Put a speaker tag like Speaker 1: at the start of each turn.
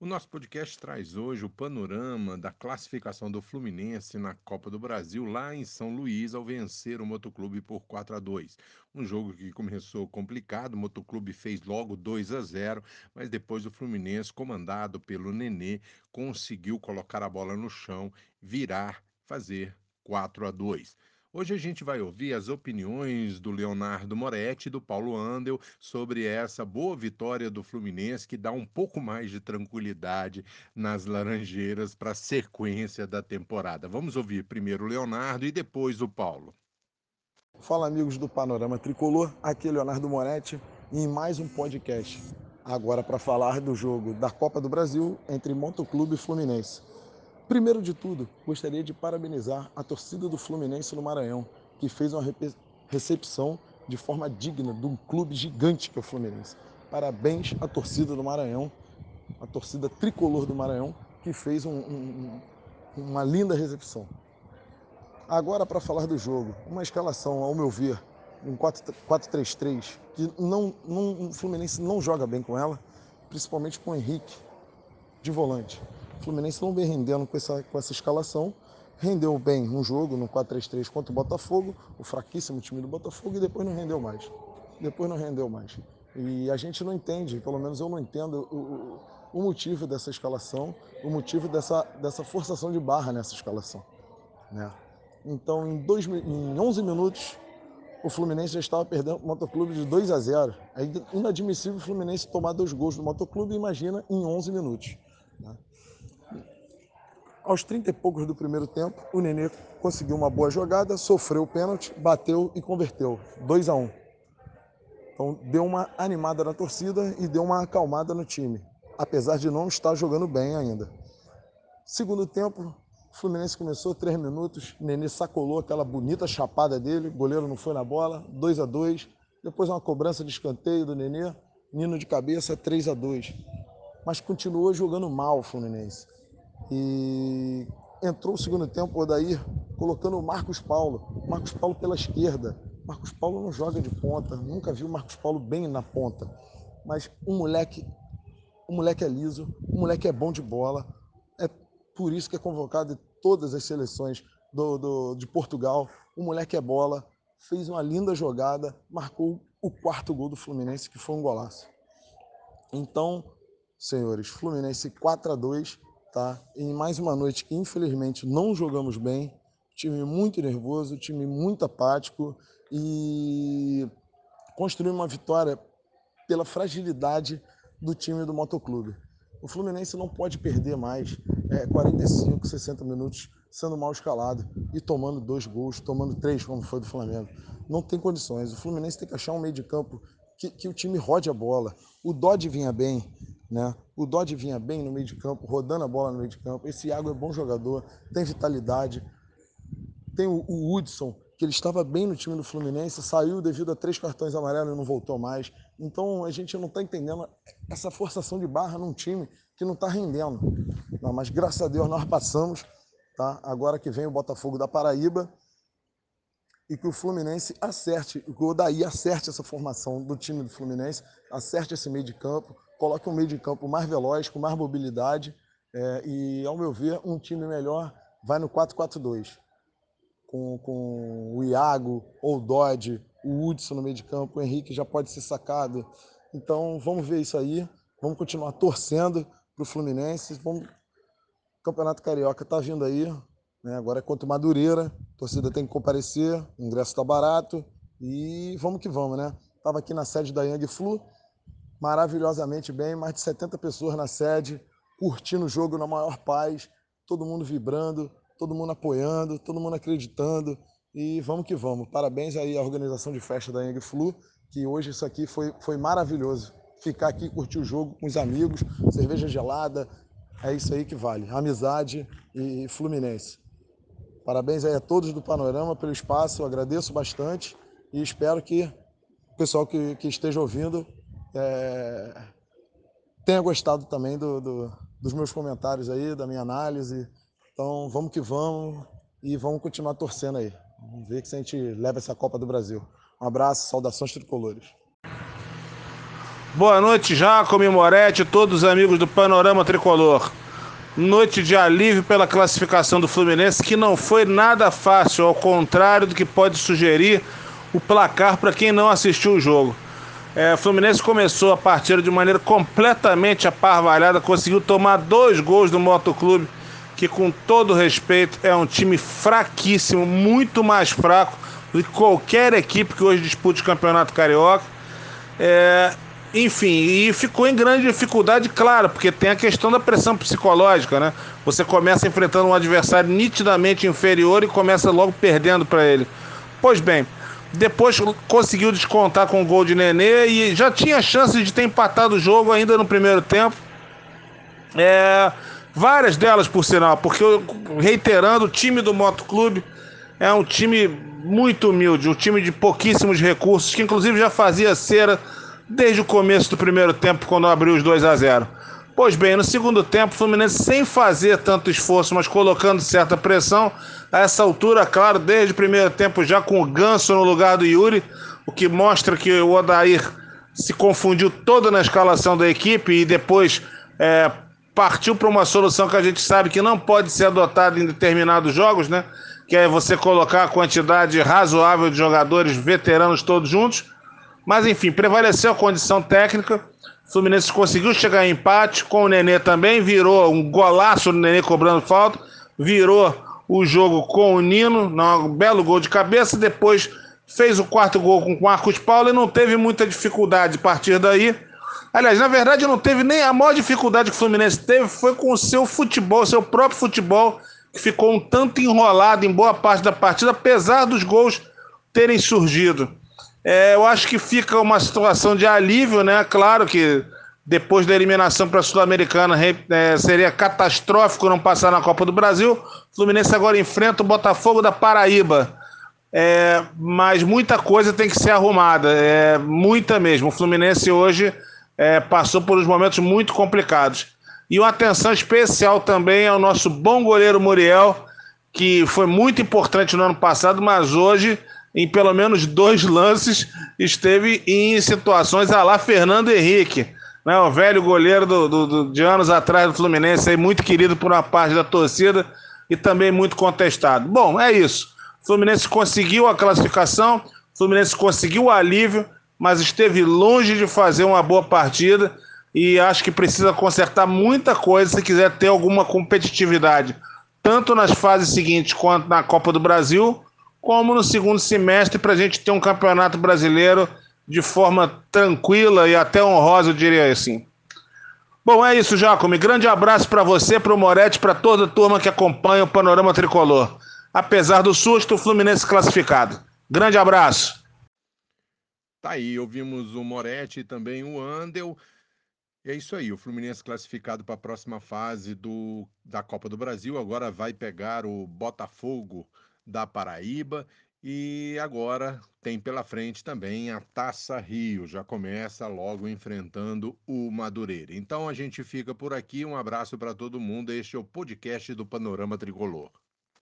Speaker 1: O nosso podcast traz hoje o panorama da classificação do Fluminense na Copa do Brasil, lá em São Luís, ao vencer o Motoclube por 4 a 2. Um jogo que começou complicado, o Motoclube fez logo 2 a 0, mas depois o Fluminense, comandado pelo Nenê, conseguiu colocar a bola no chão, virar, fazer 4 a 2. Hoje a gente vai ouvir as opiniões do Leonardo Moretti e do Paulo Andel sobre essa boa vitória do Fluminense que dá um pouco mais de tranquilidade nas Laranjeiras para a sequência da temporada. Vamos ouvir primeiro o Leonardo e depois o Paulo.
Speaker 2: Fala amigos do Panorama Tricolor, aqui é Leonardo Moretti em mais um podcast. Agora para falar do jogo da Copa do Brasil entre Motoclube e Fluminense. Primeiro de tudo, gostaria de parabenizar a torcida do Fluminense no Maranhão, que fez uma recepção de forma digna de um clube gigante que é o Fluminense. Parabéns à torcida do Maranhão, a torcida tricolor do Maranhão, que fez um, um, uma linda recepção. Agora, para falar do jogo, uma escalação, ao meu ver, um 4-3-3, que não, não, o Fluminense não joga bem com ela, principalmente com o Henrique de volante. O Fluminense não vem rendendo com essa, com essa escalação. Rendeu bem um jogo no 4-3-3 contra o Botafogo, o fraquíssimo time do Botafogo, e depois não rendeu mais. Depois não rendeu mais. E a gente não entende, pelo menos eu não entendo o, o, motivo dessa escalação, o motivo dessa, dessa forçação de barra nessa escalação. Né? Então, em, dois, em 11 minutos, o Fluminense já estava perdendo o Motoclube de 2 a 0. É inadmissível o Fluminense tomar dois gols do Motoclube, imagina, em 11 minutos. Né? Aos 30 e poucos do primeiro tempo, o Nenê conseguiu uma boa jogada, sofreu o pênalti, bateu e converteu. 2 a 1 Então deu uma animada na torcida e deu uma acalmada no time, apesar de não estar jogando bem ainda. Segundo tempo, o Fluminense começou três minutos, Nenê sacolou aquela bonita chapada dele, goleiro não foi na bola, 2 a 2 Depois uma cobrança de escanteio do Nenê, Nino de cabeça, 3 a 2 Mas continuou jogando mal o Fluminense. E entrou o segundo tempo o Odair colocando o Marcos Paulo. Marcos Paulo pela esquerda. Marcos Paulo não joga de ponta, nunca vi o Marcos Paulo bem na ponta. Mas um moleque, um moleque é liso, um moleque é bom de bola. É por isso que é convocado em todas as seleções do, do, de Portugal. O moleque é bola, fez uma linda jogada, marcou o quarto gol do Fluminense, que foi um golaço. Então, senhores, Fluminense 4 a 2 tá? Em mais uma noite que infelizmente não jogamos bem, time muito nervoso, time muito apático e construir uma vitória pela fragilidade do time do Motoclube. O Fluminense não pode perder mais é, 45, 60 minutos sendo mal escalado e tomando dois gols, tomando três, como foi do Flamengo. Não tem condições. O Fluminense tem que achar um meio de campo que, que o time rode a bola. O Dodge vinha bem, né? O Dodge vinha bem no meio de campo, rodando a bola no meio de campo. Esse Iago é bom jogador, tem vitalidade. Tem o, o Hudson, que ele estava bem no time do Fluminense, saiu devido a três cartões amarelos e não voltou mais. Então a gente não está entendendo essa forçação de barra num time que não está rendendo. Não, mas graças a Deus nós passamos. Tá? Agora que vem o Botafogo da Paraíba e que o Fluminense acerte, o Odaí acerte essa formação do time do Fluminense, acerte esse meio de campo, coloque um meio de campo mais veloz, com mais mobilidade é, e, ao meu ver, um time melhor vai no 4-4-2. Com, com o Iago ou o Dodge, o Hudson no meio de campo, o Henrique já pode ser sacado. Então vamos ver isso aí, vamos continuar torcendo para o Fluminense. Vamos... O Campeonato Carioca está vindo aí, né? agora é contra o Madureira, a torcida tem que comparecer, o ingresso está barato e vamos que vamos, né? Estava aqui na sede da Yang Flu, maravilhosamente bem, mais de 70 pessoas na sede, curtindo o jogo na maior paz, todo mundo vibrando, todo mundo apoiando, todo mundo acreditando e vamos que vamos. Parabéns aí à organização de festa da Yang Flu, que hoje isso aqui foi, foi maravilhoso. Ficar aqui, curtir o jogo com os amigos, cerveja gelada, é isso aí que vale. Amizade e Fluminense. Parabéns aí a todos do Panorama pelo espaço, eu agradeço bastante e espero que o pessoal que, que esteja ouvindo é, tenha gostado também do, do, dos meus comentários aí, da minha análise. Então vamos que vamos e vamos continuar torcendo aí. Vamos ver se a gente leva essa Copa do Brasil. Um abraço, saudações tricolores.
Speaker 3: Boa noite, Jacomi Moretti, todos os amigos do Panorama Tricolor. Noite de alívio pela classificação do Fluminense, que não foi nada fácil, ao contrário do que pode sugerir o placar para quem não assistiu o jogo. É, o Fluminense começou a partida de maneira completamente aparvalhada, conseguiu tomar dois gols do Motoclube, que com todo respeito é um time fraquíssimo, muito mais fraco do que qualquer equipe que hoje dispute o Campeonato Carioca. É, enfim, e ficou em grande dificuldade, claro, porque tem a questão da pressão psicológica, né? Você começa enfrentando um adversário nitidamente inferior e começa logo perdendo para ele. Pois bem, depois conseguiu descontar com o gol de Nenê e já tinha chance de ter empatado o jogo ainda no primeiro tempo. É, várias delas, por sinal, porque, reiterando, o time do Motoclube é um time muito humilde, um time de pouquíssimos recursos, que inclusive já fazia cera desde o começo do primeiro tempo, quando abriu os 2 a 0. Pois bem, no segundo tempo, o Fluminense sem fazer tanto esforço, mas colocando certa pressão, a essa altura, claro, desde o primeiro tempo já com o Ganso no lugar do Yuri, o que mostra que o Odair se confundiu todo na escalação da equipe e depois é, partiu para uma solução que a gente sabe que não pode ser adotada em determinados jogos, né? Que é você colocar a quantidade razoável de jogadores veteranos todos juntos mas enfim, prevaleceu a condição técnica. O Fluminense conseguiu chegar em empate com o Nenê também, virou um golaço do Nenê cobrando falta, virou o jogo com o Nino, um belo gol de cabeça, depois fez o quarto gol com o Marcos Paulo e não teve muita dificuldade a partir daí. Aliás, na verdade, não teve nem a maior dificuldade que o Fluminense teve foi com o seu futebol, seu próprio futebol, que ficou um tanto enrolado em boa parte da partida, apesar dos gols terem surgido. É, eu acho que fica uma situação de alívio, né? Claro que depois da eliminação para a Sul-Americana é, seria catastrófico não passar na Copa do Brasil. Fluminense agora enfrenta o Botafogo da Paraíba. É, mas muita coisa tem que ser arrumada, é, muita mesmo. O Fluminense hoje é, passou por uns momentos muito complicados. E uma atenção especial também ao nosso bom goleiro Muriel, que foi muito importante no ano passado, mas hoje em pelo menos dois lances, esteve em situações a lá Fernando Henrique, né, o velho goleiro do, do, do, de anos atrás do Fluminense, aí, muito querido por uma parte da torcida e também muito contestado. Bom, é isso. O Fluminense conseguiu a classificação, o Fluminense conseguiu o alívio, mas esteve longe de fazer uma boa partida e acho que precisa consertar muita coisa se quiser ter alguma competitividade, tanto nas fases seguintes quanto na Copa do Brasil como no segundo semestre, para a gente ter um campeonato brasileiro de forma tranquila e até honrosa, eu diria assim. Bom, é isso, Jacome. Grande abraço para você, para o Moretti, para toda a turma que acompanha o Panorama Tricolor. Apesar do susto, o Fluminense classificado. Grande abraço.
Speaker 1: Tá aí, ouvimos o Moretti e também o Andel. É isso aí, o Fluminense classificado para a próxima fase do, da Copa do Brasil. Agora vai pegar o Botafogo da Paraíba. E agora tem pela frente também a Taça Rio, já começa logo enfrentando o Madureira. Então a gente fica por aqui, um abraço para todo mundo. Este é o podcast do Panorama Tricolor.